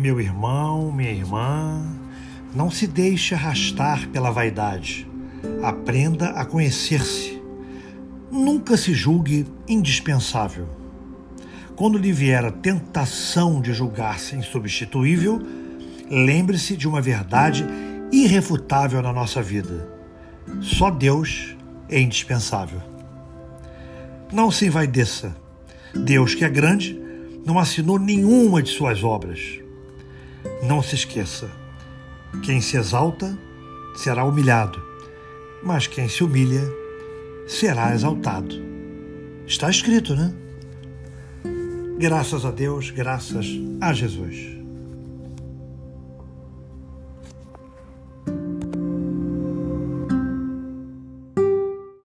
Meu irmão, minha irmã, não se deixe arrastar pela vaidade. Aprenda a conhecer-se. Nunca se julgue indispensável. Quando lhe vier a tentação de julgar-se insubstituível, lembre-se de uma verdade irrefutável na nossa vida. Só Deus é indispensável. Não se envaideça. Deus, que é grande, não assinou nenhuma de suas obras. Não se esqueça: quem se exalta será humilhado, mas quem se humilha será exaltado. Está escrito, né? Graças a Deus, graças a Jesus.